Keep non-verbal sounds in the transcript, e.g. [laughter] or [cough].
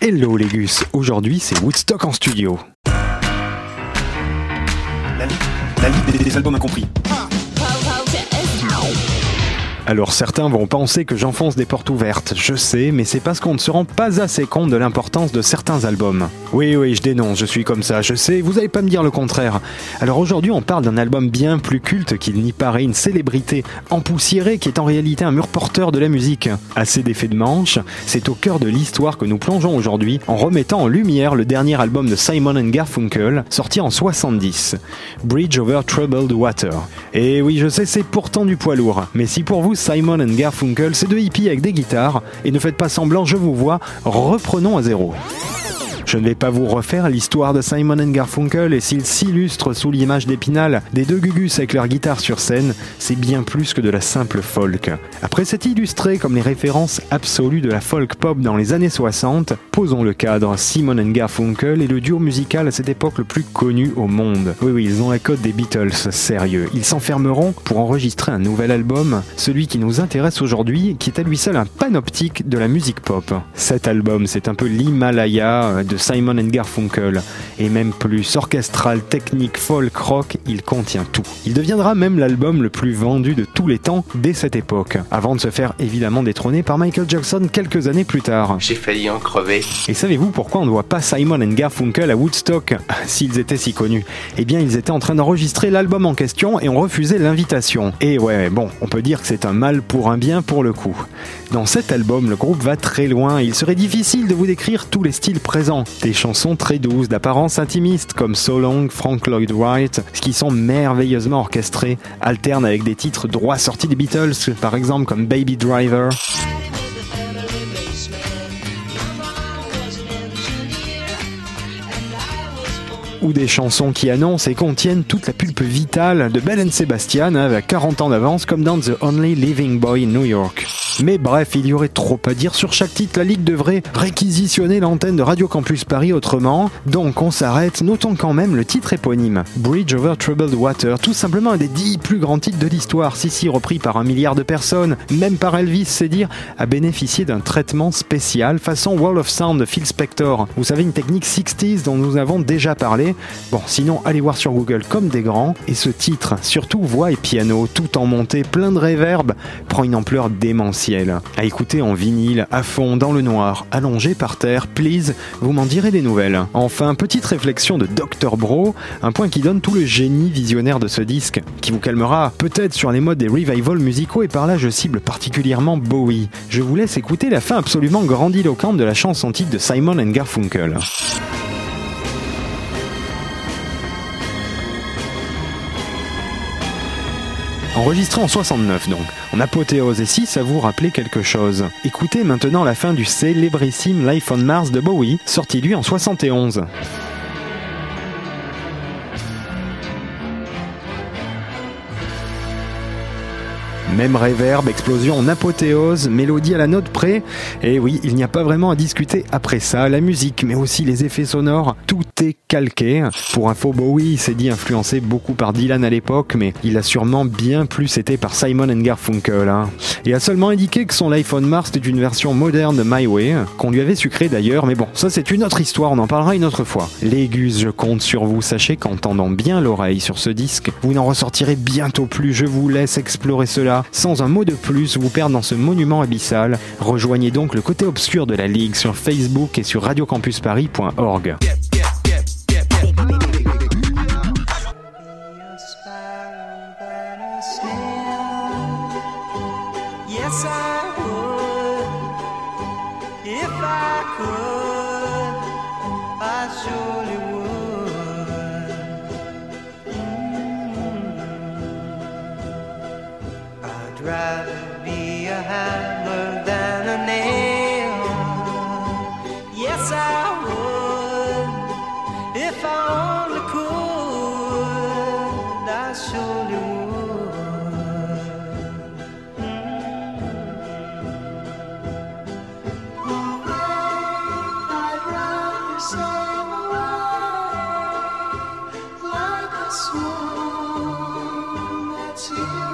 Hello Légus, aujourd'hui c'est Woodstock en studio. La, la Ligue des, des albums incompris. Alors certains vont penser que j'enfonce des portes ouvertes, je sais, mais c'est parce qu'on ne se rend pas assez compte de l'importance de certains albums. Oui, oui, je dénonce, je suis comme ça, je sais, vous n'allez pas me dire le contraire. Alors aujourd'hui on parle d'un album bien plus culte qu'il n'y paraît, une célébrité empoussiérée qui est en réalité un mur porteur de la musique. Assez d'effets de manche, c'est au cœur de l'histoire que nous plongeons aujourd'hui en remettant en lumière le dernier album de Simon Garfunkel, sorti en 70, Bridge Over Troubled Water. Et oui, je sais, c'est pourtant du poids lourd, mais si pour vous Simon and Garfunkel, c'est deux hippies avec des guitares, et ne faites pas semblant, je vous vois, reprenons à zéro. Je ne vais pas vous refaire l'histoire de Simon Garfunkel et s'il s'illustre sous l'image d'Épinal des deux Gugus avec leur guitare sur scène, c'est bien plus que de la simple folk. Après s'être illustré comme les références absolues de la folk pop dans les années 60, posons le cadre. Simon Garfunkel est le duo musical à cette époque le plus connu au monde. Oui oui, ils ont la cote des Beatles, sérieux. Ils s'enfermeront pour enregistrer un nouvel album, celui qui nous intéresse aujourd'hui, qui est à lui seul un panoptique de la musique pop. Cet album, c'est un peu l'Himalaya de Simon Garfunkel, et même plus orchestral, technique, folk, rock, il contient tout. Il deviendra même l'album le plus vendu de tous les temps dès cette époque, avant de se faire évidemment détrôner par Michael Jackson quelques années plus tard. J'ai failli en crever. Et savez-vous pourquoi on ne voit pas Simon Garfunkel à Woodstock? [laughs] S'ils étaient si connus. Eh bien, ils étaient en train d'enregistrer l'album en question et ont refusé l'invitation. Et ouais, bon, on peut dire que c'est un mal pour un bien pour le coup. Dans cet album, le groupe va très loin. Il serait difficile de vous décrire tous les styles présents. Des chansons très douces, d'apparence intimiste, comme So Long, Frank Lloyd Wright, qui sont merveilleusement orchestrées, alternent avec des titres droits sortis des Beatles, par exemple comme Baby Driver. Ou des chansons qui annoncent et contiennent toute la pulpe vitale de Bell Sebastian avec 40 ans d'avance comme dans The Only Living Boy in New York. Mais bref, il y aurait trop à dire sur chaque titre, la Ligue devrait réquisitionner l'antenne de Radio Campus Paris autrement, donc on s'arrête, notons quand même le titre éponyme, Bridge Over Troubled Water, tout simplement un des dix plus grands titres de l'histoire, si si repris par un milliard de personnes, même par Elvis, c'est dire, a bénéficié d'un traitement spécial façon Wall of Sound de Phil Spector. Vous savez, une technique 60s dont nous avons déjà parlé. Bon, sinon, allez voir sur Google comme des grands, et ce titre, surtout voix et piano, tout en montée, plein de réverb, prend une ampleur démentielle à écouter en vinyle, à fond, dans le noir, allongé par terre, please, vous m'en direz des nouvelles. Enfin, petite réflexion de Dr Bro, un point qui donne tout le génie visionnaire de ce disque, qui vous calmera peut-être sur les modes des revivals musicaux et par là je cible particulièrement Bowie. Je vous laisse écouter la fin absolument grandiloquente de la chanson titre de Simon and Garfunkel. Enregistré en 69 donc, en apothéose et si ça vous rappelait quelque chose? Écoutez maintenant la fin du célébrissime Life on Mars de Bowie, sorti lui en 71. Même réverb, explosion en apothéose, mélodie à la note près. Et oui, il n'y a pas vraiment à discuter après ça. La musique, mais aussi les effets sonores, tout est calqué. Pour info, Bowie s'est dit influencé beaucoup par Dylan à l'époque, mais il a sûrement bien plus été par Simon and Garfunkel. Hein. Et a seulement indiqué que son on Mars était une version moderne de My Way, qu'on lui avait sucré d'ailleurs, mais bon, ça c'est une autre histoire, on en parlera une autre fois. Légus, je compte sur vous, sachez qu'en tendant bien l'oreille sur ce disque, vous n'en ressortirez bientôt plus, je vous laisse explorer cela sans un mot de plus vous perdre dans ce monument abyssal. Rejoignez donc le côté obscur de la Ligue sur Facebook et sur radiocampusparis.org. If I only could, I surely would. Oh, Away, I'd rather sail away like a swan that's here.